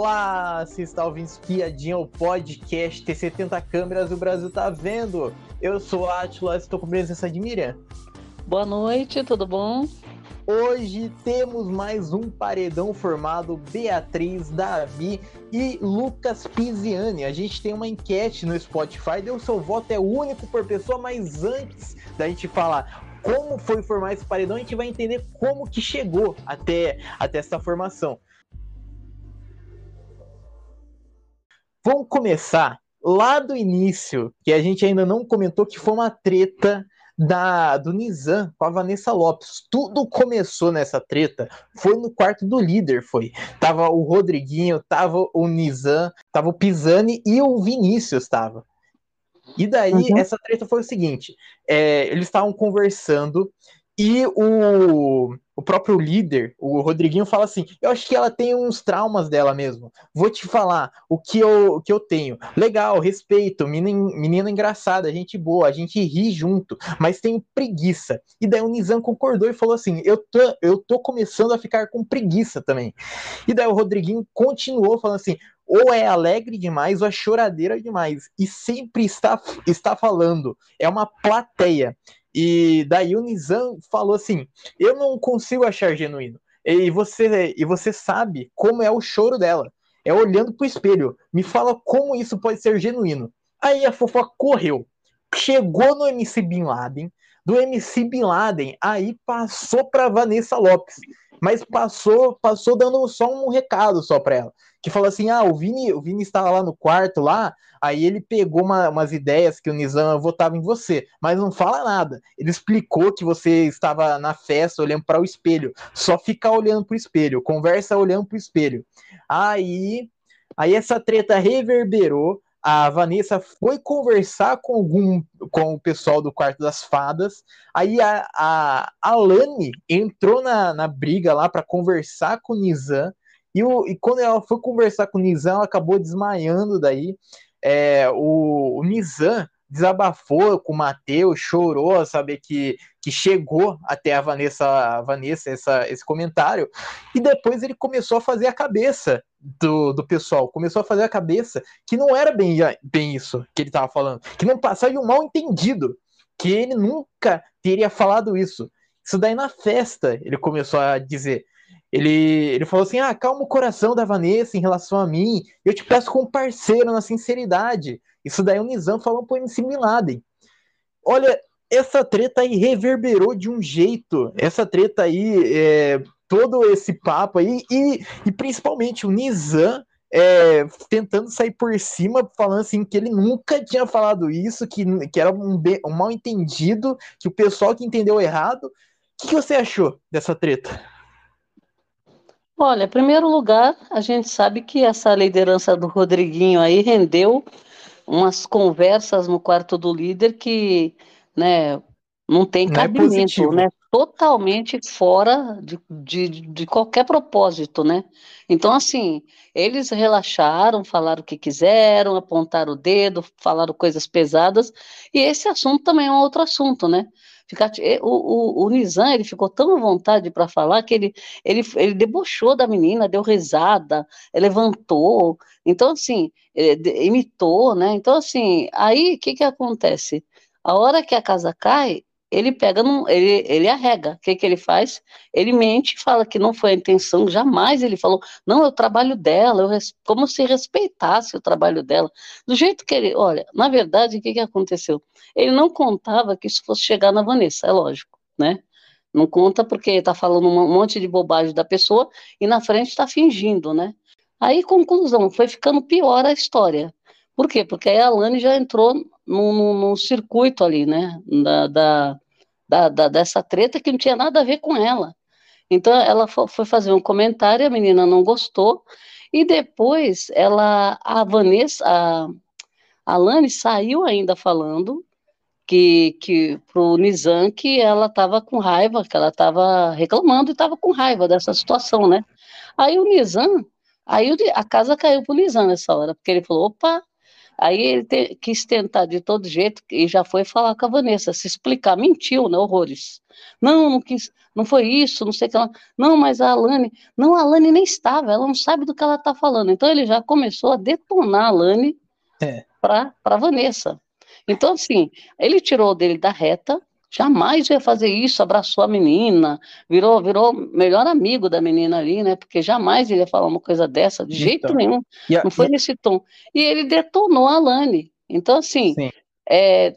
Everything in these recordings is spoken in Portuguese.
Olá, você está ouvindo Espiadinha, o podcast Tem 70 câmeras, o Brasil tá vendo. Eu sou Atila, estou com presença de Miriam. Boa noite, tudo bom? Hoje temos mais um paredão formado Beatriz, Davi e Lucas Pisiani. A gente tem uma enquete no Spotify, deu seu voto é único por pessoa, mas antes da gente falar como foi formar esse paredão, a gente vai entender como que chegou até, até essa formação. Vamos começar lá do início, que a gente ainda não comentou, que foi uma treta da, do Nizam com a Vanessa Lopes. Tudo começou nessa treta, foi no quarto do líder, foi. Tava o Rodriguinho, tava o Nizam, tava o Pisani e o Vinícius tava. E daí, uhum. essa treta foi o seguinte: é, eles estavam conversando e o, o próprio líder, o Rodriguinho, fala assim: Eu acho que ela tem uns traumas dela mesmo. Vou te falar o que eu, o que eu tenho. Legal, respeito, menina, menina engraçada, gente boa, a gente ri junto, mas tenho preguiça. E daí o Nizam concordou e falou assim: eu tô, eu tô começando a ficar com preguiça também. E daí o Rodriguinho continuou falando assim: ou é alegre demais ou é choradeira demais. E sempre está, está falando. É uma plateia. E daí o Nizam falou assim: Eu não consigo achar genuíno. E você, e você sabe como é o choro dela. É olhando pro espelho. Me fala como isso pode ser genuíno. Aí a fofoca correu. Chegou no MC Bin Laden. Do MC Bin Laden, aí passou para Vanessa Lopes. Mas passou, passou dando só um recado só para ela que falou assim: ah, o Vini, o Vini estava lá no quarto lá, aí ele pegou uma, umas ideias que o Nizam votava em você, mas não fala nada. Ele explicou que você estava na festa olhando para o espelho, só fica olhando para o espelho, conversa olhando para o espelho. Aí, aí essa treta reverberou. A Vanessa foi conversar com algum com o pessoal do quarto das fadas. Aí a, a, a Lani entrou na, na briga lá para conversar com o Nizam e, o, e quando ela foi conversar com o Nizam, ela acabou desmaiando daí. É, o, o Nizam desabafou com o Matheus, chorou saber que, que chegou até a Vanessa, a Vanessa essa, esse comentário, e depois ele começou a fazer a cabeça do, do pessoal, começou a fazer a cabeça que não era bem, bem isso que ele estava falando, que não passava de um mal entendido, que ele nunca teria falado isso. Isso daí na festa ele começou a dizer. Ele, ele falou assim: ah, calma o coração da Vanessa em relação a mim. Eu te peço como parceiro na sinceridade. Isso daí o Nizam falou pro MC Bin Laden. Olha, essa treta aí reverberou de um jeito. Essa treta aí, é, todo esse papo aí, e, e principalmente o Nizam é, tentando sair por cima, falando assim que ele nunca tinha falado isso, que, que era um, um mal entendido, que o pessoal que entendeu errado. O que, que você achou dessa treta? Olha, em primeiro lugar, a gente sabe que essa liderança do Rodriguinho aí rendeu umas conversas no quarto do líder que, né, não tem não é cabimento, é né? Totalmente fora de, de, de qualquer propósito, né? Então, assim, eles relaxaram, falaram o que quiseram, apontaram o dedo, falaram coisas pesadas, e esse assunto também é um outro assunto, né? Ficar, o, o, o Nizam, ele ficou tão à vontade para falar que ele, ele, ele debochou da menina, deu risada, levantou, então, assim, imitou, né? Então, assim, aí, o que que acontece? A hora que a casa cai, ele pega, num, ele, ele arrega. O que, que ele faz? Ele mente, fala que não foi a intenção, jamais ele falou, não, é o trabalho dela, eu, como se respeitasse o trabalho dela. Do jeito que ele, olha, na verdade, o que, que aconteceu? Ele não contava que isso fosse chegar na Vanessa, é lógico, né? Não conta porque está falando um monte de bobagem da pessoa e na frente está fingindo, né? Aí, conclusão, foi ficando pior a história. Por quê? Porque aí a Lani já entrou num, circuito ali, né? Da, da, da, da, dessa treta que não tinha nada a ver com ela. Então ela foi fazer um comentário, a menina não gostou, e depois ela, a Vanessa, a, a Lani saiu ainda falando que, que pro Nizam que ela estava com raiva, que ela estava reclamando e estava com raiva dessa situação, né? Aí o Nizam, aí a casa caiu pro Nizam nessa hora, porque ele falou, opa, Aí ele te, quis tentar de todo jeito e já foi falar com a Vanessa, se explicar, mentiu, né, horrores. Não, não quis, não foi isso, não sei o que ela. Não, mas a Alane, não, a Alane nem estava, ela não sabe do que ela está falando. Então ele já começou a detonar a Alane é. para a Vanessa. Então, assim, ele tirou dele da reta, jamais ia fazer isso, abraçou a menina, virou virou melhor amigo da menina ali, né? Porque jamais ele ia falar uma coisa dessa, de jeito então, nenhum. A, não foi e... nesse tom. E ele detonou a Lani. Então, assim, é,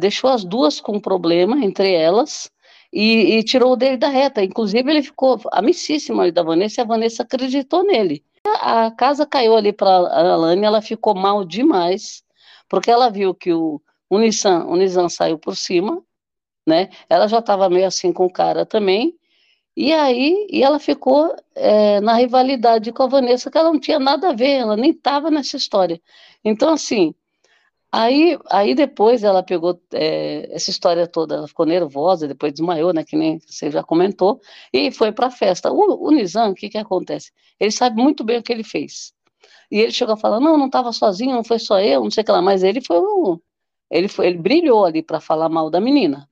deixou as duas com problema entre elas. E, e, tirou dele da reta. Inclusive, ele ficou amicíssimo ali da Vanessa e a Vanessa acreditou nele. A, a casa caiu ali para a Alane, ela ficou mal demais, porque ela viu que o, o Nissan, o Nissan saiu por cima, né? Ela já estava meio assim com o cara também, e aí e ela ficou é, na rivalidade com a Vanessa, que ela não tinha nada a ver, ela nem estava nessa história. Então, assim, aí, aí depois ela pegou é, essa história toda, ela ficou nervosa, depois desmaiou, né? Que nem você já comentou, e foi para a festa. O, o Nizam, o que, que acontece? Ele sabe muito bem o que ele fez. E ele chegou a falar: não, não estava sozinho, não foi só eu, não sei o que lá, mas ele foi o, ele, foi, ele brilhou ali para falar mal da menina.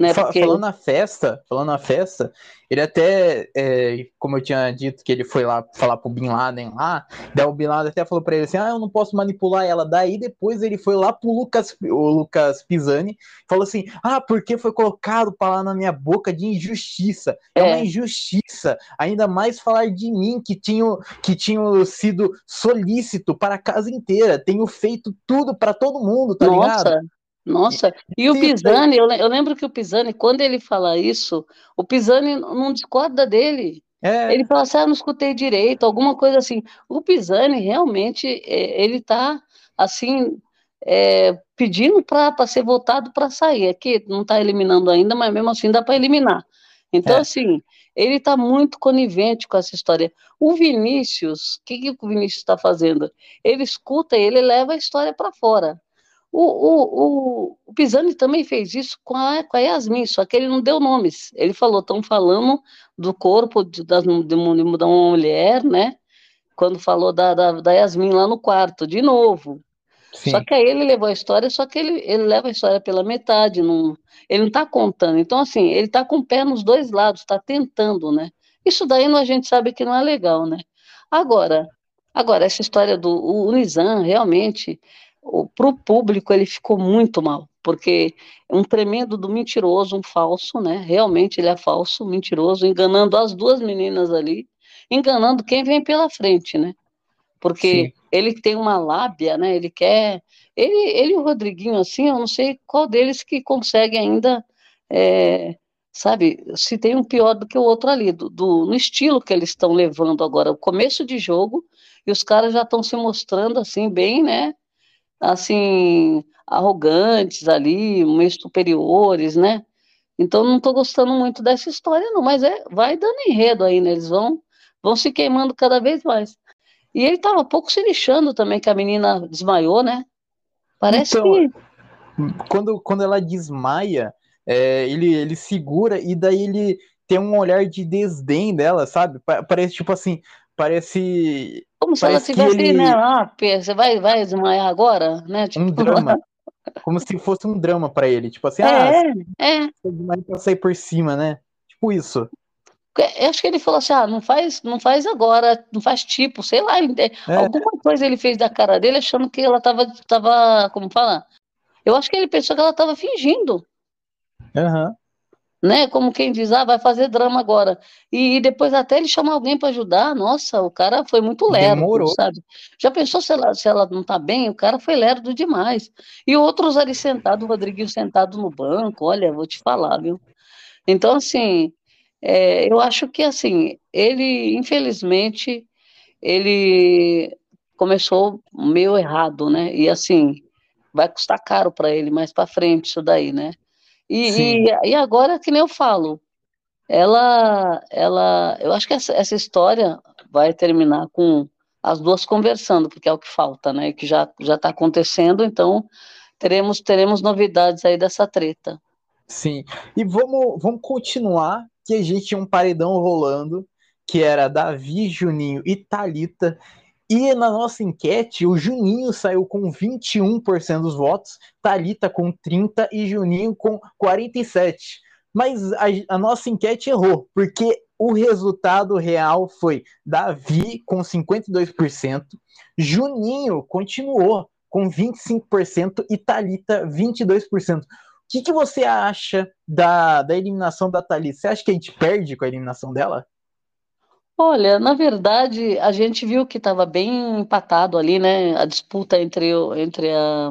Né, porque... Falando na festa, falando na festa, ele até, é, como eu tinha dito, que ele foi lá falar pro Bin Laden lá, daí o Bin Laden até falou para ele assim, ah, eu não posso manipular ela. Daí depois ele foi lá pro Lucas, o Lucas Pisani, falou assim, ah, porque foi colocado lá na minha boca de injustiça. É, é uma injustiça. Ainda mais falar de mim, que tinha, que tinha sido solícito para a casa inteira. Tenho feito tudo para todo mundo, tá Nossa. ligado? Nossa, e o Pisani, eu, eu lembro que o Pisani, quando ele fala isso, o Pisani não discorda dele. É. Ele fala assim, ah, não escutei direito, alguma coisa assim. O Pisani, realmente, é, ele está, assim, é, pedindo para ser votado para sair. Aqui não está eliminando ainda, mas mesmo assim dá para eliminar. Então, é. assim, ele está muito conivente com essa história. O Vinícius, o que, que o Vinícius está fazendo? Ele escuta e ele leva a história para fora. O, o, o, Pisani também fez isso com a, com a Yasmin, só que ele não deu nomes. Ele falou, estão falando do corpo de, de, de, uma mulher, né? Quando falou da, da, da Yasmin lá no quarto, de novo. Sim. Só que aí ele levou a história, só que ele, ele leva a história pela metade, não, ele não está contando. Então, assim, ele está com o pé nos dois lados, está tentando, né? Isso daí a gente sabe que não é legal, né? Agora, agora essa história do o Nizam, realmente, para o público ele ficou muito mal, porque é um tremendo do mentiroso, um falso, né? Realmente ele é falso, mentiroso, enganando as duas meninas ali, enganando quem vem pela frente, né? Porque Sim. ele tem uma lábia, né? Ele quer. Ele, ele e o Rodriguinho, assim, eu não sei qual deles que consegue ainda. É, sabe, se tem um pior do que o outro ali, do, do no estilo que eles estão levando agora, o começo de jogo, e os caras já estão se mostrando assim, bem, né? Assim, arrogantes ali, meio superiores, né? Então não estou gostando muito dessa história, não, mas é, vai dando enredo aí, né? Eles vão, vão se queimando cada vez mais. E ele estava pouco se lixando também que a menina desmaiou, né? Parece então, que. Quando, quando ela desmaia, é, ele, ele segura e daí ele tem um olhar de desdém dela, sabe? Parece tipo assim, parece. Como se ela tivesse, ele... né? Ah, você vai, vai desmaiar agora, né? Tipo... Um drama. Como se fosse um drama para ele. Tipo assim, é, ah, é. pra sair por cima, né? Tipo isso. Eu acho que ele falou assim: ah, não faz, não faz agora, não faz tipo, sei lá, é. alguma coisa ele fez da cara dele achando que ela tava, tava como fala? Eu acho que ele pensou que ela tava fingindo. Aham. Uhum né? Como quem diz, ah, vai fazer drama agora. E, e depois até ele chama alguém para ajudar. Nossa, o cara foi muito lerdo, sabe? Já pensou se ela, se ela não tá bem? O cara foi lerdo demais. E outros ali sentados, o Rodriguinho sentado no banco, olha, vou te falar, viu? Então, assim, é, eu acho que, assim, ele, infelizmente, ele começou meio errado, né? E, assim, vai custar caro para ele mais para frente isso daí, né? E, e, e, agora, que nem eu falo, ela, ela, eu acho que essa, essa história vai terminar com as duas conversando, porque é o que falta, né? Que já já está acontecendo, então teremos teremos novidades aí dessa treta. Sim. E vamos vamos continuar que a gente tinha um paredão rolando que era Davi, Juninho e Talita. E na nossa enquete, o Juninho saiu com 21% dos votos, Talita com 30 e Juninho com 47. Mas a, a nossa enquete errou, porque o resultado real foi Davi com 52%, Juninho continuou com 25% e Talita 22%. O que, que você acha da, da eliminação da Thalita? Você acha que a gente perde com a eliminação dela? Olha, na verdade, a gente viu que estava bem empatado ali, né? A disputa entre, entre a,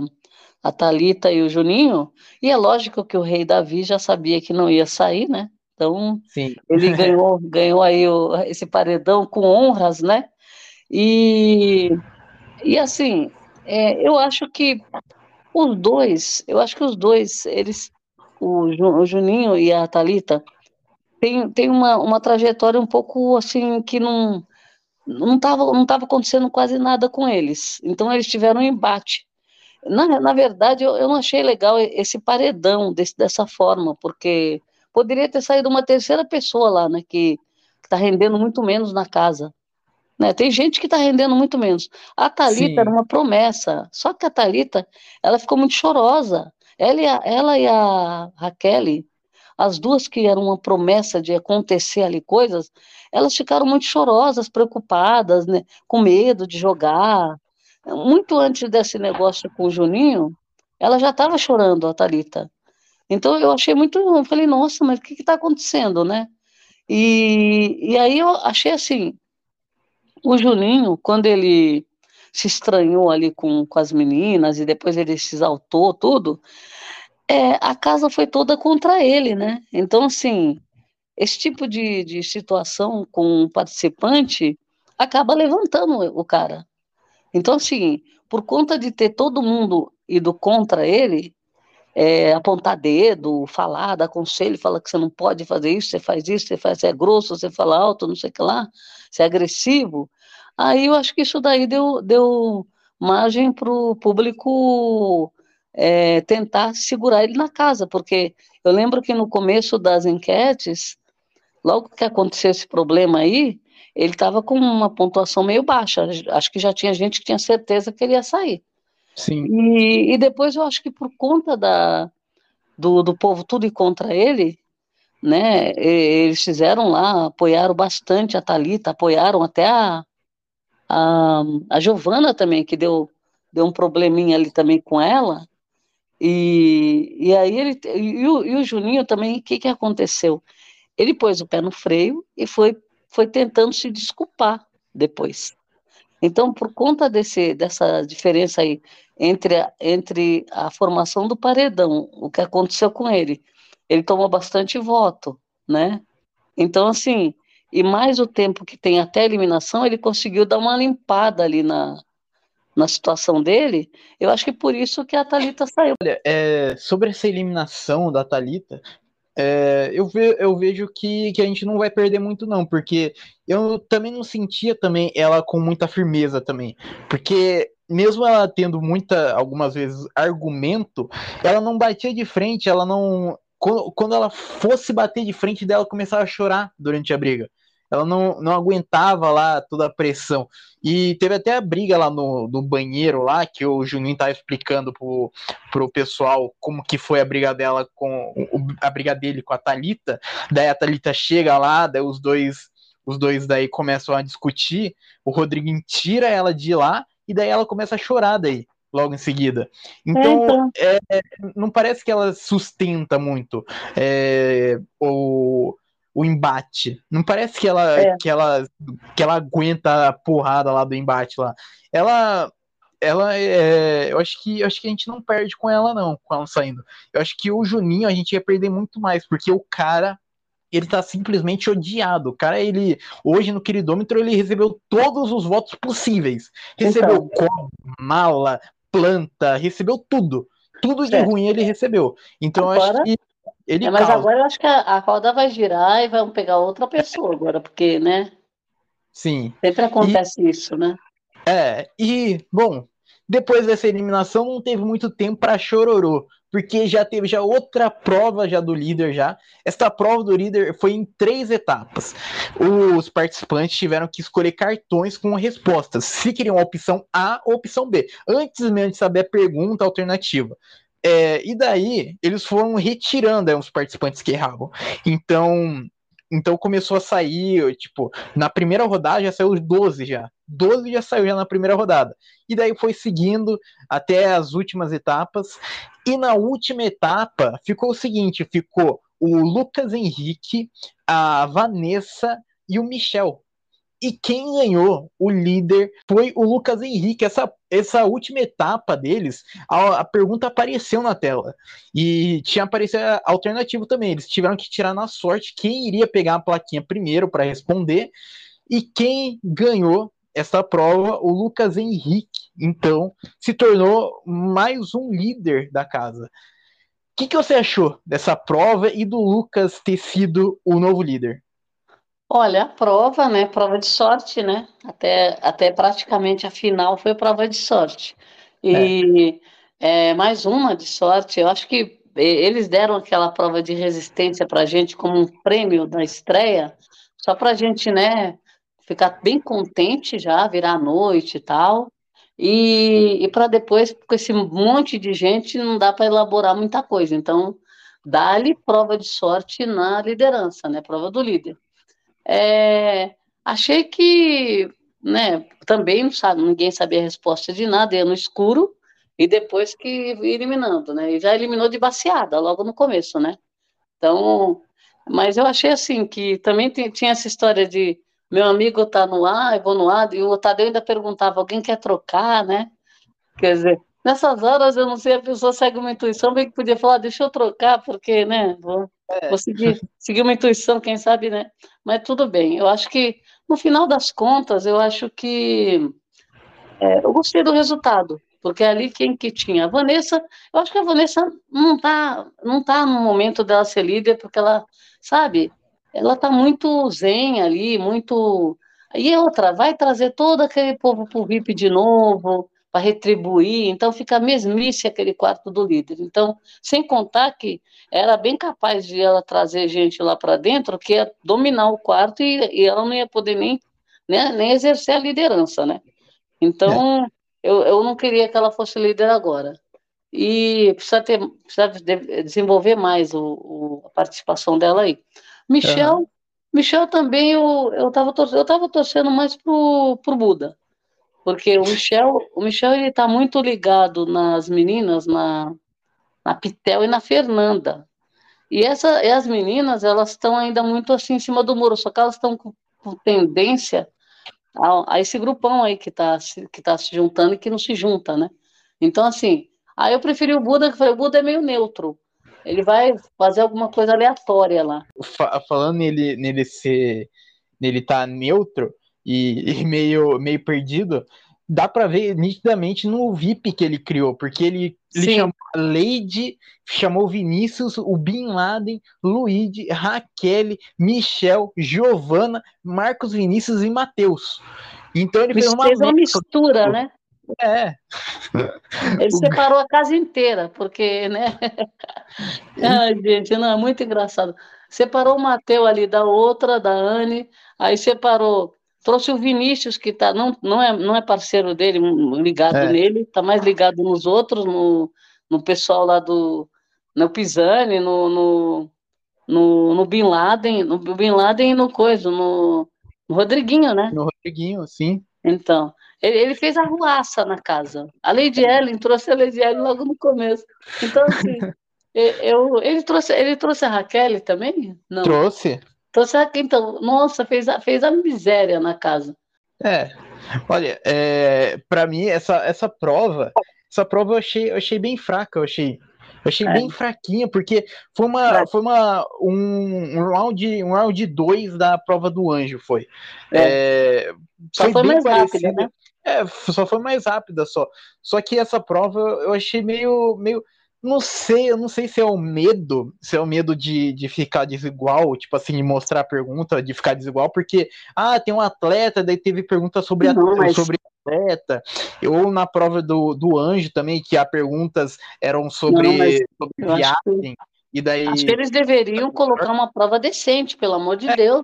a Thalita e o Juninho. E é lógico que o rei Davi já sabia que não ia sair, né? Então, Sim. ele ganhou, ganhou aí o, esse paredão com honras, né? E, e assim, é, eu acho que os dois, eu acho que os dois, eles, o, o Juninho e a Talita, tem, tem uma, uma trajetória um pouco assim que não não estava não tava acontecendo quase nada com eles. Então eles tiveram um embate. Na, na verdade, eu, eu não achei legal esse paredão desse, dessa forma, porque poderia ter saído uma terceira pessoa lá, né, que está rendendo muito menos na casa. Né? Tem gente que está rendendo muito menos. A Talita era uma promessa, só que a Talita ela ficou muito chorosa. Ela e a, ela e a Raquel, as duas que eram uma promessa de acontecer ali coisas, elas ficaram muito chorosas, preocupadas, né? com medo de jogar. Muito antes desse negócio com o Juninho, ela já estava chorando, a Talita. Então eu achei muito, eu falei, nossa, mas o que está acontecendo, né? E, e aí eu achei assim, o Julinho, quando ele se estranhou ali com, com as meninas e depois ele se exaltou, tudo, é, a casa foi toda contra ele, né? Então, assim, esse tipo de, de situação com um participante acaba levantando o cara. Então, assim, por conta de ter todo mundo ido contra ele, é, apontar dedo, falar, dar conselho, falar que você não pode fazer isso, você faz isso, você faz, você é grosso, você fala alto, não sei o que lá, você é agressivo. Aí eu acho que isso daí deu, deu margem para o público é, tentar segurar ele na casa, porque eu lembro que no começo das enquetes, logo que aconteceu esse problema aí, ele estava com uma pontuação meio baixa. Acho que já tinha gente que tinha certeza que ele ia sair. Sim. E, e depois eu acho que por conta da, do, do povo tudo ir contra ele, né? Eles fizeram lá, apoiaram bastante a Talita, apoiaram até a, a, a Giovana também, que deu, deu um probleminha ali também com ela. E, e aí ele e o, e o Juninho também, o que, que aconteceu? Ele pôs o pé no freio e foi, foi tentando se desculpar depois. Então, por conta desse, dessa diferença aí entre a, entre a formação do paredão, o que aconteceu com ele, ele tomou bastante voto, né? Então, assim, e mais o tempo que tem até a eliminação, ele conseguiu dar uma limpada ali na, na situação dele. Eu acho que por isso que a Talita saiu. Olha, é, sobre essa eliminação da Talita, é, eu, ve, eu vejo que, que a gente não vai perder muito, não, porque eu também não sentia também ela com muita firmeza também. Porque mesmo ela tendo muita, algumas vezes, argumento, ela não batia de frente, ela não. Quando, quando ela fosse bater de frente dela, começava a chorar durante a briga ela não, não aguentava lá toda a pressão. E teve até a briga lá no, no banheiro lá, que o Juninho tava explicando pro, pro pessoal como que foi a briga dela com a briga dele com a Talita. Daí a Talita chega lá, daí os dois os dois daí começam a discutir, o Rodriguinho tira ela de lá e daí ela começa a chorar daí logo em seguida. Então, então. É, não parece que ela sustenta muito é, o, o embate. Não parece que ela, é. que ela, que ela aguenta a porrada lá do embate lá. Ela, ela é, eu acho que, eu acho que a gente não perde com ela não, com ela saindo. Eu acho que o Juninho a gente ia perder muito mais, porque o cara ele tá simplesmente odiado. O cara, ele, hoje no queridômetro, ele recebeu todos os votos possíveis. Recebeu então. mala, planta, recebeu tudo. Tudo de é. ruim ele recebeu. Então Agora... eu acho que ele é, mas causa. agora eu acho que a, a, roda vai girar e vão pegar outra pessoa agora, porque, né? Sim. Sempre acontece e, isso, né? É, e, bom, depois dessa eliminação não teve muito tempo para chororô, porque já teve já outra prova já do líder já. Esta prova do líder foi em três etapas. Os participantes tiveram que escolher cartões com respostas, se queriam a opção A ou a opção B, antes mesmo de saber a pergunta alternativa. É, e daí eles foram retirando é, os participantes que erravam. Então, então começou a sair, tipo, na primeira rodada já saiu 12 já. 12 já saiu já na primeira rodada. E daí foi seguindo até as últimas etapas. E na última etapa ficou o seguinte: ficou o Lucas Henrique, a Vanessa e o Michel. E quem ganhou o líder foi o Lucas Henrique. Essa, essa última etapa deles, a, a pergunta apareceu na tela. E tinha aparecido alternativo também. Eles tiveram que tirar na sorte quem iria pegar a plaquinha primeiro para responder. E quem ganhou essa prova, o Lucas Henrique, então, se tornou mais um líder da casa. O que, que você achou dessa prova e do Lucas ter sido o novo líder? Olha, a prova, né? Prova de sorte, né? Até, até praticamente a final foi prova de sorte. E é. É, mais uma de sorte. Eu acho que eles deram aquela prova de resistência para a gente como um prêmio da estreia, só para a gente, né? Ficar bem contente já, virar a noite e tal. E, e para depois, com esse monte de gente, não dá para elaborar muita coisa. Então, dá-lhe prova de sorte na liderança, né? Prova do líder. É, achei que, né, também não sabe, ninguém sabia a resposta de nada, ia no escuro, e depois que eliminando, né? E já eliminou de baseada, logo no começo, né? Então, mas eu achei assim, que também tinha essa história de meu amigo tá no ar, eu vou no ar, e o Tadeu ainda perguntava, alguém quer trocar, né? Quer dizer, nessas horas eu não sei, a pessoa segue uma intuição, bem que podia falar, deixa eu trocar, porque, né, vou, é. vou seguir, seguir uma intuição, quem sabe, né? Mas tudo bem, eu acho que, no final das contas, eu acho que é, eu gostei do resultado, porque ali quem que tinha? A Vanessa, eu acho que a Vanessa não tá, não tá no momento dela ser líder, porque ela, sabe, ela tá muito zen ali, muito. E outra, vai trazer todo aquele povo pro VIP de novo, para retribuir, então fica mesmice aquele quarto do líder. Então, sem contar que era bem capaz de ela trazer gente lá para dentro que ia dominar o quarto e, e, ela não ia poder nem, né, nem exercer a liderança, né? Então, é. eu, eu não queria que ela fosse líder agora. E precisa, ter, precisa desenvolver mais o, o, a participação dela aí. Michel, uhum. Michel também, eu estava eu tava torcendo mais pro, pro Buda. Porque o Michel, o Michel ele tá muito ligado nas meninas, na, na Pitel e na Fernanda. E, essa, e as meninas, elas estão ainda muito assim em cima do muro, só que elas estão com, com, tendência a, a, esse grupão aí que está que tá se juntando e que não se junta, né? Então, assim, aí eu preferi o Buda, que o Buda é meio neutro. Ele vai fazer alguma coisa aleatória lá. Falando nele, nele ser. nele tá neutro, e, e meio, meio perdido, dá para ver nitidamente no VIP que ele criou, porque ele, ele chamou a Lady, chamou Vinícius, o Bin Laden, Luigi, Raquel, Michel, Giovana, Marcos Vinícius e Matheus. Então ele fez uma, fez uma mistura, né? É. Ele separou a casa inteira, porque, né? Ai, gente, não, é muito engraçado. Separou o Matheus ali da outra, da Anne, aí separou Trouxe o Vinícius, que tá, não, não, é, não é parceiro dele, ligado é. nele, está mais ligado nos outros, no, no pessoal lá do no Pisani, no, no, no, no Bin Laden, no Bin Laden e no coisa, no, no Rodriguinho, né? No Rodriguinho, sim. Então, ele, ele fez a ruaça na casa. A Lady Ellen trouxe a Lady Ellen logo no começo. Então, assim, eu, ele, trouxe, ele trouxe a Raquel também? Não. Trouxe. Então, será que, então, nossa, fez a, fez a miséria na casa. É, olha, é, para mim, essa, essa prova, essa prova eu achei, eu achei bem fraca, eu achei. Eu achei é. bem fraquinha, porque foi uma, foi uma um, um round um round 2 da prova do anjo, foi. É. É, só foi, foi mais rápida, né? É, só foi mais rápida só. Só que essa prova eu achei meio, meio não sei, eu não sei se é o medo, se é o medo de, de ficar desigual, tipo assim, de mostrar a pergunta, de ficar desigual, porque, ah, tem um atleta, daí teve pergunta sobre, não, a, mas... sobre completa, ou na prova do, do anjo também, que as perguntas eram sobre, Não, sobre viagem. Que, e daí... Acho que eles deveriam colocar uma prova decente, pelo amor de é. Deus.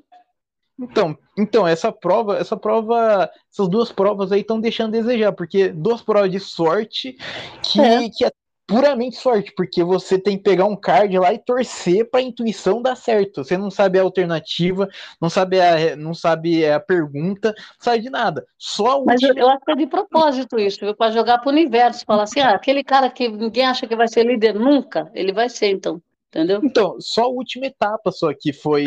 Então, então, essa prova, essa prova, essas duas provas aí estão deixando a desejar, porque duas provas de sorte que é, que é puramente sorte, porque você tem que pegar um card lá e torcer para a intuição dar certo. Você não sabe a alternativa, não sabe a, não sabe a pergunta, não sabe de nada. Só Mas eu, eu acho que é de propósito isso, para jogar para o universo, falar assim, ah, aquele cara que ninguém acha que vai ser líder nunca, ele vai ser então. Entendeu? Então, só a última etapa só que foi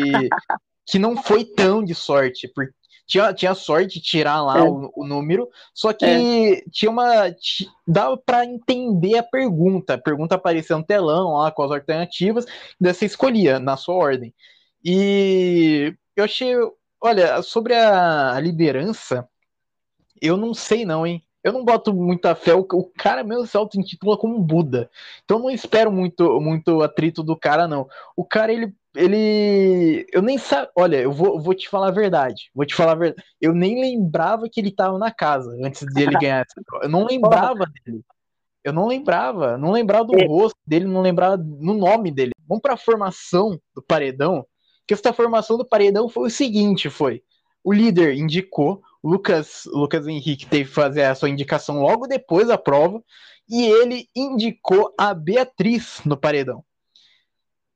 que não foi tão de sorte, porque tinha, tinha sorte de tirar lá é. o, o, número, só que é. tinha uma. dava para entender a pergunta. A pergunta aparecia no telão lá com as alternativas, daí você escolhia na sua ordem. E eu achei. Olha, sobre a, a liderança, eu não sei não, hein? Eu não boto muita fé. O, o cara mesmo se auto-intitula como Buda. Então não espero muito, muito atrito do cara, não. O cara, ele ele. Eu nem sabe. Olha, eu vou, vou te falar a verdade. Vou te falar a verdade. Eu nem lembrava que ele estava na casa antes de ele ganhar essa prova. Eu não lembrava dele. Eu não lembrava. Não lembrava do é. rosto dele, não lembrava no nome dele. Vamos para a formação do paredão. Que essa formação do paredão foi o seguinte: foi. O líder indicou, o Lucas, Lucas Henrique teve que fazer a sua indicação logo depois da prova, e ele indicou a Beatriz no paredão.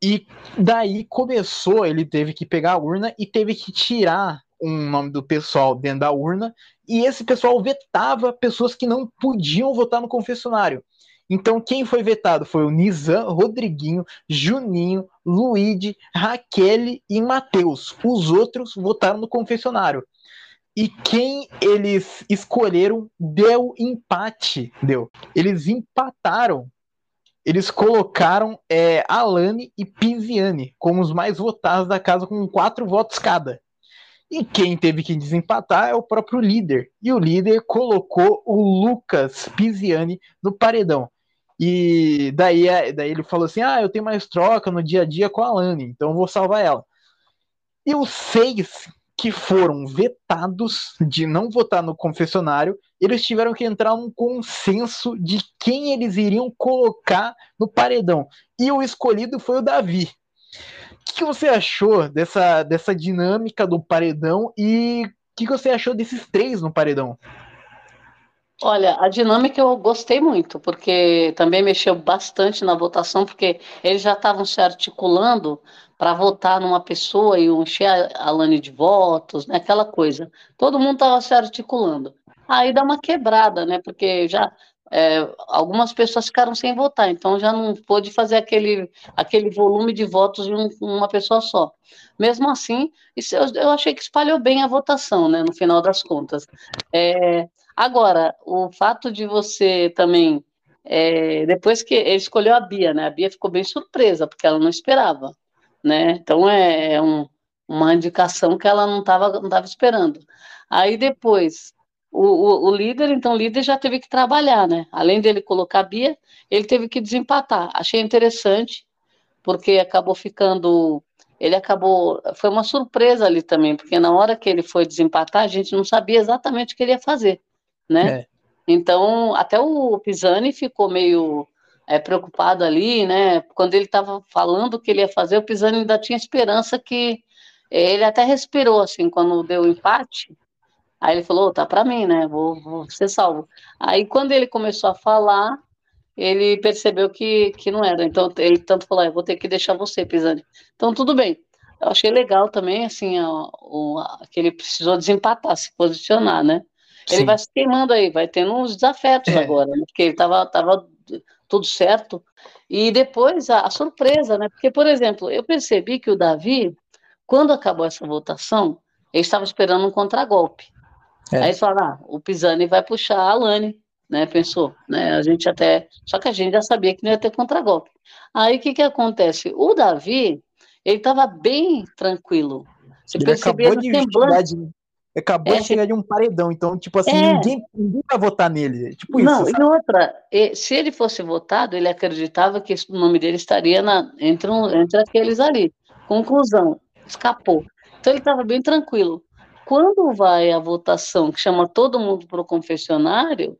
E daí começou, ele teve que pegar a urna e teve que tirar um nome do pessoal dentro da urna, e esse pessoal vetava pessoas que não podiam votar no confessionário. Então, quem foi vetado foi o Nizam, Rodriguinho, Juninho, Luíde, Raquel e Matheus. Os outros votaram no confessionário. E quem eles escolheram deu empate, deu. Eles empataram eles colocaram é, Alane e Piziane como os mais votados da casa, com quatro votos cada. E quem teve que desempatar é o próprio líder. E o líder colocou o Lucas Piziane no paredão. E daí, é, daí ele falou assim: Ah, eu tenho mais troca no dia a dia com a Alane, então eu vou salvar ela. E os seis que foram vetados de não votar no confessionário, eles tiveram que entrar num consenso de quem eles iriam colocar no paredão. E o escolhido foi o Davi. O que, você achou dessa, dessa dinâmica do paredão e o que, que você achou desses três no paredão? Olha, a dinâmica eu gostei muito, porque também mexeu bastante na votação, porque eles já estavam se articulando para votar numa pessoa e encher a, a lane de votos, né, aquela coisa. Todo mundo estava se articulando. Aí dá uma quebrada, né? Porque já é, algumas pessoas ficaram sem votar, então já não pôde fazer aquele, aquele volume de votos de um, uma pessoa só. Mesmo assim, isso, eu, eu, achei que espalhou bem a votação, né? No final das contas. É, agora, o fato de você também. É, depois que ele escolheu a Bia, né? A Bia ficou bem surpresa, porque ela não esperava né? Então é, é um, uma indicação que ela não estava não tava esperando. Aí depois, o, o, o, líder, então o líder já teve que trabalhar, né? Além dele colocar a Bia, ele teve que desempatar. Achei interessante, porque acabou ficando. Ele acabou. Foi uma surpresa ali também, porque na hora que ele foi desempatar, a gente não sabia exatamente o que ele ia fazer, né? É. Então, até o Pisani ficou meio é, preocupado ali, né? Quando ele estava falando o que ele ia fazer, o Pisani ainda tinha esperança que ele até respirou assim quando deu o empate. Aí ele falou: tá para mim, né? Vou, vou ser salvo. Aí quando ele começou a falar, ele percebeu que, que não era. Então ele tanto falou: ah, vou ter que deixar você, Pisani. Então tudo bem. Eu achei legal também, assim, o, o, que ele precisou desempatar, se posicionar, né? Ele Sim. vai se queimando aí, vai tendo uns desafetos é. agora, né? porque ele estava tava tudo certo. E depois a, a, surpresa, né? Porque, por exemplo, eu percebi que o Davi, quando acabou essa votação, ele estava esperando um contragolpe. É. Aí falaram, ah, o Pisani vai puxar a Alane, né? Pensou, né? A gente até. Só que a gente já sabia que não ia ter contragolpe. Aí o que, que acontece? O Davi, ele estava bem tranquilo. Você ele percebia no semblante. Acabou é, de chegar de um paredão, então, tipo assim, é, ninguém, ninguém vai votar nele. Tipo não, isso, e outra, se ele fosse votado, ele acreditava que o nome dele estaria na, entre, um, entre aqueles ali. Conclusão, escapou. Então ele estava bem tranquilo. quando vai a votação, que chama todo mundo para o confessionário,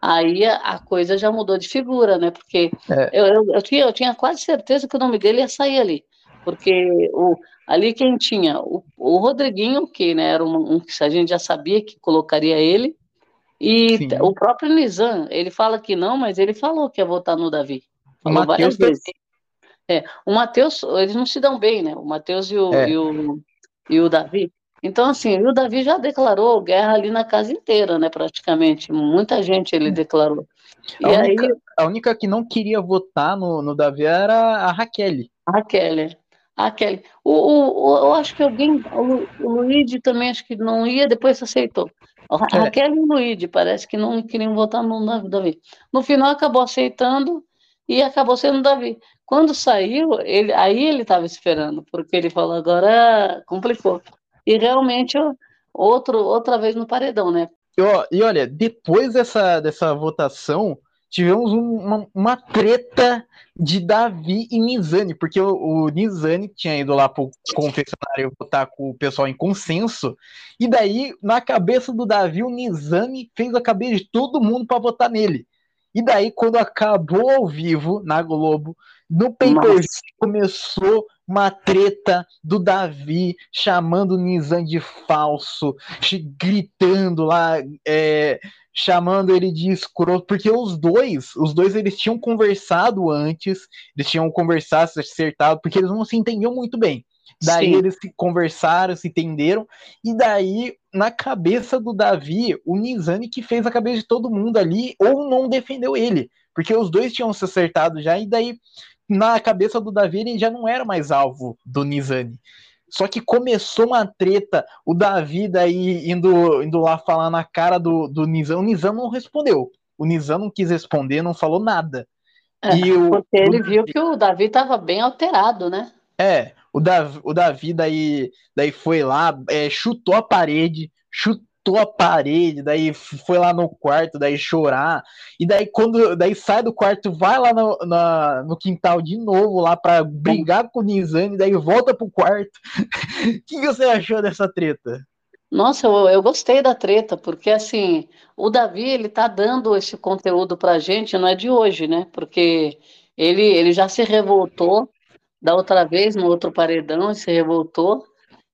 aí a, a, coisa já mudou de figura, né? Porque é. eu, eu, eu, tinha, eu tinha quase certeza que o nome dele ia sair ali. Porque o, ali quem tinha o, o Rodriguinho, que né, era um, um, que a gente já sabia que colocaria ele, e Sim. o próprio Nizam, ele fala que não, mas ele falou que ia votar no Davi. Falou várias vezes. É, o Matheus, eles não se dão bem, né? O Matheus e, é. e, o, e o Davi. Então, assim, o Davi já declarou guerra ali na casa inteira, né? Praticamente. Muita gente ele declarou. A, e única, aí, a única que não queria votar no, no Davi era a Raquel. A Raquel, a Kelly. O, o, o, eu acho que alguém, o, o Luigi também acho que não ia, depois aceitou. A é. Raquel e o Luigi parece que não queriam votar no Davi. No final acabou aceitando e acabou sendo Davi. Quando saiu, ele, aí ele estava esperando, porque ele falou, agora complicou. E realmente, outro, outra vez no paredão, né? E, e olha, depois dessa, dessa votação, tivemos um, uma, uma treta de Davi e Nizane, porque o, o Nizane tinha ido lá pro confessionário votar com o pessoal em consenso, e daí, na cabeça do Davi, o Nizane fez a cabeça de todo mundo para votar nele. E daí, quando acabou ao vivo na Globo, no pay começou uma treta do Davi chamando o Nizam de falso, gritando lá, é, chamando ele de escroto, porque os dois, os dois eles tinham conversado antes, eles tinham conversado, se acertado, porque eles não se entendiam muito bem. Daí Sim. eles conversaram, se entenderam, e daí, na cabeça do Davi, o Nizani que fez a cabeça de todo mundo ali, ou não defendeu ele, porque os dois tinham se acertado já, e daí, na cabeça do Davi, ele já não era mais alvo do Nizani. Só que começou uma treta, o Davi daí indo, indo lá falar na cara do, do Nizam, o Nizam não respondeu. O Nizam não quis responder, não falou nada. É, e o, porque ele o, viu que o Davi estava bem alterado, né? É, o Davi, o Davi daí, daí foi lá, é, chutou a parede, chutou a parede, daí foi lá no quarto, daí chorar, e daí quando daí sai do quarto, vai lá no, na, no quintal de novo lá para brigar com o Nizane, daí volta pro quarto. O que, você achou dessa treta? Nossa, eu, eu, gostei da treta, porque assim, o Davi, ele tá dando esse conteúdo pra gente, não é de hoje, né? Porque ele, ele já se revoltou da outra vez no outro paredão, ele se revoltou,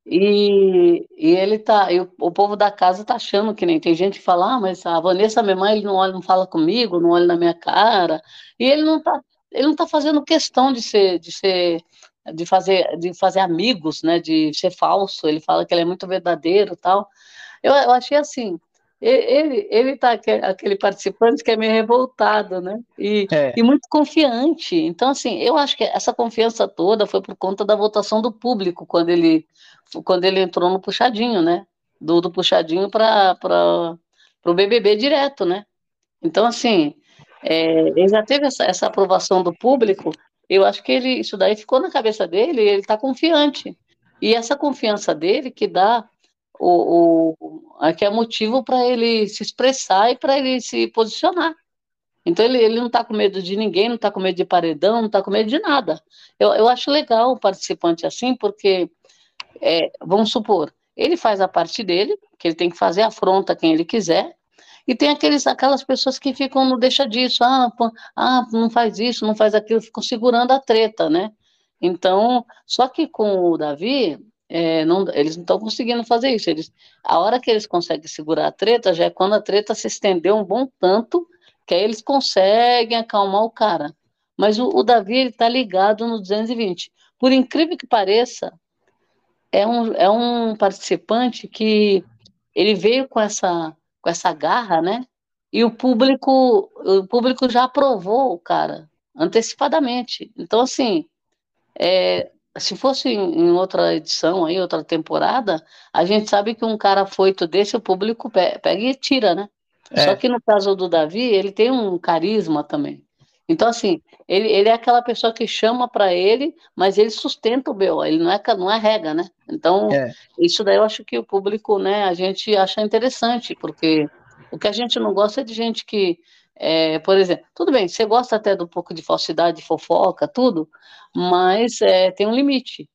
e, e ele tá, e o, o, povo da casa tá achando que nem tem gente que fala, ah, mas a Vanessa, minha mãe, ele não olha, não fala comigo, não olha na minha cara, e ele não tá, ele não tá fazendo questão de ser, de ser, de fazer, de fazer amigos, né, de ser falso. Ele fala que ele é muito verdadeiro, tal. Eu, eu achei assim, ele, ele tá aquele participante que é meio revoltado, né? E, é. e, muito confiante. Então, assim, eu acho que essa confiança toda foi por conta da votação do público quando ele, quando ele entrou no puxadinho, né? Do, do puxadinho para o BBB direto, né? Então, assim, é, ele já teve essa, essa aprovação do público. Eu acho que ele, isso daí ficou na cabeça dele. Ele está confiante. E essa confiança dele que dá o, o, que é motivo para ele se expressar e para ele se posicionar. Então ele, ele não está com medo de ninguém, não está com medo de paredão, não está com medo de nada. Eu, eu acho legal o participante assim, porque, é, vamos supor, ele faz a parte dele, que ele tem que fazer afronta quem ele quiser, e tem aqueles, aquelas pessoas que ficam, não deixa disso, ah, pô, ah, não faz isso, não faz aquilo, ficam segurando a treta, né? Então, só que com o Davi, é, não, eles não estão conseguindo fazer isso. Eles, a hora que eles conseguem segurar a treta, já é quando a treta se estendeu um bom tanto, que aí eles conseguem acalmar o cara. Mas o, o Davi está ligado no 220. Por incrível que pareça, é um, é um participante que ele veio com essa, com essa garra, né? E o público, o público já aprovou o cara antecipadamente. Então, assim, é, se fosse em outra edição aí, outra temporada, a gente sabe que um cara foito desse, o público pega e tira, né? É. Só que no caso do Davi, ele tem um carisma também. Então, assim, ele, ele é aquela pessoa que chama para ele, mas ele sustenta o BO, ele não é, não é rega, né? Então, é. isso daí eu acho que o público, né, a gente acha interessante, porque o que a gente não gosta é de gente que é, por exemplo, tudo bem, você gosta até de um pouco de falsidade, fofoca, tudo, mas é, tem um limite.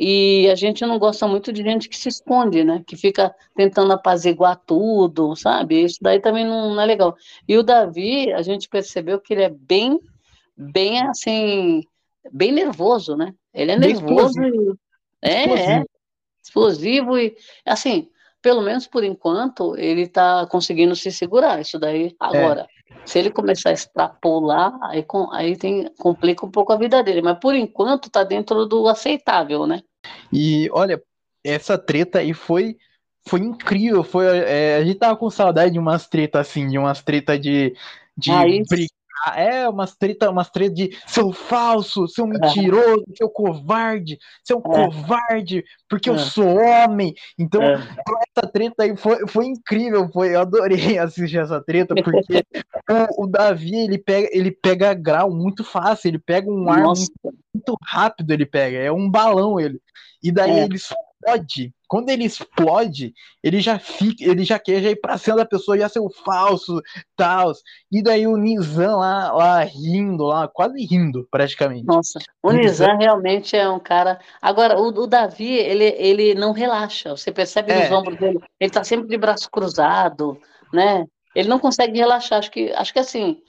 E a gente não gosta muito de gente que se esconde, né? Que fica tentando apaziguar tudo, sabe? Isso daí também não, não é legal. E o Davi, a gente percebeu que ele é bem, bem assim, bem nervoso, né? Ele é nervoso e, é, explosivo. é explosivo e assim, pelo menos por enquanto, ele está conseguindo se segurar. Isso daí é. agora. É. Se ele começar a extrapolar, aí, aí tem, complica um pouco a vida dele. Mas por enquanto está dentro do aceitável, né? E olha, essa treta aí foi foi incrível. Foi, é, a gente tava com saudade de umas tretas assim, de umas tretas de, de ah, é, umas treta, umas treta de seu falso, seu é. mentiroso, é. seu covarde, seu é. covarde, porque é. eu sou homem. Então, é. essa treta aí foi, foi incrível, foi, eu adorei assistir essa treta, porque o, o, Davi, ele pega, ele pega grau muito fácil, ele pega um ar muito, muito, rápido, ele pega, é um balão ele. E daí é. ele explode. Quando ele explode, ele já fica, ele já quer já ir pra cima da pessoa, já ser o falso, tal. E daí o Nizam lá, lá rindo, lá, quase rindo, praticamente. Nossa, o Nizam realmente é um cara. Agora, o, o, Davi, ele, ele não relaxa. Você percebe é. nos ombros dele, ele tá sempre de braço cruzado, né? Ele não consegue relaxar. Acho que, acho que assim,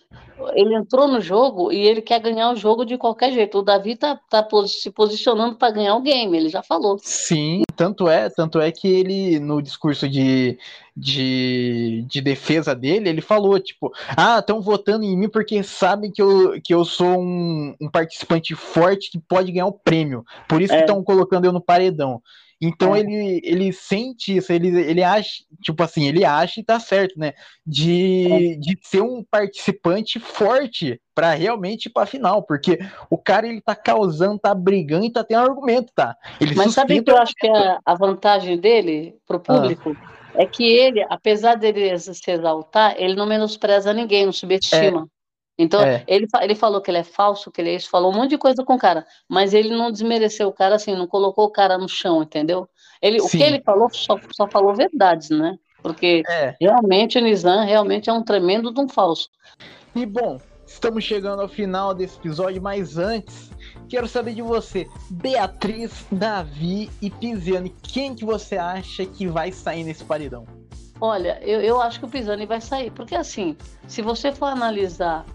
ele entrou no jogo e ele quer ganhar o jogo de qualquer jeito. O Davi tá, tá se posicionando para ganhar o game, ele já falou. Sim, tanto é, tanto é que ele, no discurso de, de, de defesa dele, ele falou, tipo, ah, estão votando em mim porque sabem que eu, que eu sou um, um participante forte que pode ganhar o prêmio. Por isso é. que estão colocando eu no paredão. Então é. ele, ele sente isso, ele, ele acha, tipo assim, ele acha e tá certo, né? De, é. de ser um participante forte para realmente ir pra final, porque o cara ele tá causando, tá brigando e tá tendo argumento, tá? Ele Mas sabe que eu acho que a, a vantagem dele pro ah. público ah. é que ele, apesar dele se exaltar, ele não menospreza ninguém, não subestima. É. Então, é. ele, ele falou que ele é falso, que ele é isso, falou um monte de coisa com o cara, mas ele não desmereceu o cara assim, não colocou o cara no chão, entendeu? Ele, o que ele falou só, só falou verdades, né? Porque é. realmente o Nizam realmente é um tremendo de um falso. E bom, estamos chegando ao final desse episódio, mas antes, quero saber de você, Beatriz, Davi e Pisani, quem que você acha que vai sair nesse paredão? Olha, eu, eu acho que o Pisani vai sair, porque assim, se você for analisar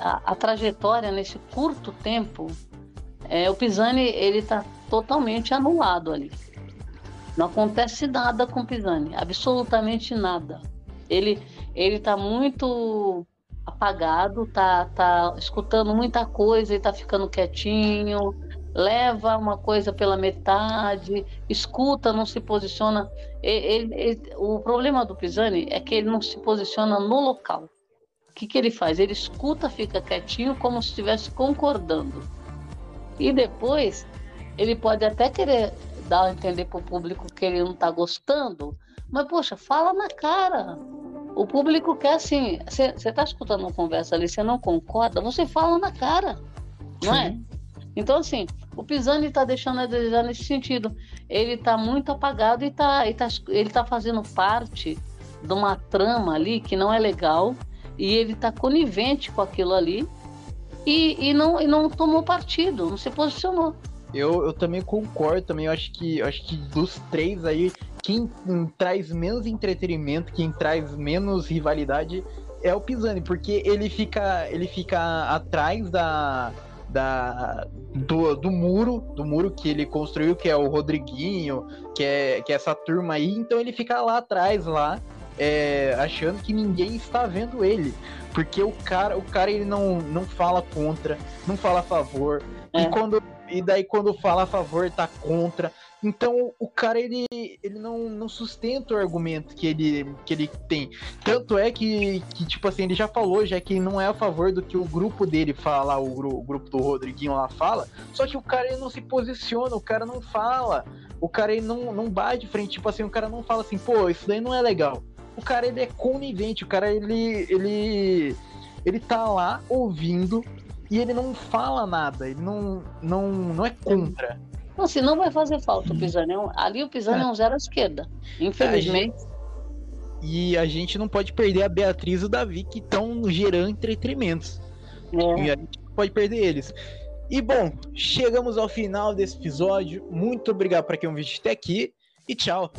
a, a trajetória nesse curto tempo, é, o Pisani ele está totalmente anulado ali. Não acontece nada com o Pisani, absolutamente nada. Ele ele está muito apagado, tá tá escutando muita coisa e está ficando quietinho, leva uma coisa pela metade, escuta, não se posiciona. Ele, ele, o problema do Pisani é que ele não se posiciona no local que, que ele faz? Ele escuta, fica quietinho, como se estivesse concordando. E depois, ele pode até querer dar a entender para o público que ele não está gostando, mas, poxa, fala na cara. O público quer assim. Você está escutando uma conversa ali, você não concorda, você fala na cara, não é? Então, assim, o Pisani está deixando a desejar nesse sentido. Ele está muito apagado e tá, tá, ele está fazendo parte de uma trama ali que não é legal, e ele está conivente com aquilo ali e, e, não, e não tomou partido, não se posicionou. Eu, eu também concordo, também eu acho que eu acho que dos três aí, quem traz menos entretenimento, quem traz menos rivalidade é o Pisani, porque ele fica ele fica atrás da, da do, do muro, do muro que ele construiu, que é o Rodriguinho, que é, que é essa turma aí, então ele fica lá atrás lá é, achando que ninguém está vendo ele. Porque o cara, o cara ele não, não fala contra, não fala a favor. É. E, quando, e daí quando fala a favor, tá contra. Então o cara ele, ele não, não sustenta o argumento que ele, que ele tem. Tanto é que, que, tipo assim, ele já falou já que não é a favor do que o grupo dele fala, o, o grupo do Rodriguinho lá fala. Só que o cara ele não se posiciona, o cara não fala. O cara ele não, não bate de frente, tipo assim, o cara não fala assim, pô, isso daí não é legal o cara ele é conivente, o cara ele ele ele tá lá ouvindo e ele não fala nada, ele não não não é contra. Não, se não vai fazer falta o Pisani. É ali o Pisani é. é um zero à esquerda, infelizmente. A gente... E a gente não pode perder a Beatriz e o Davi que estão gerando entretenimentos. É. E a gente não pode perder eles. E bom, chegamos ao final desse episódio. Muito obrigado para quem ouviu até aqui e tchau.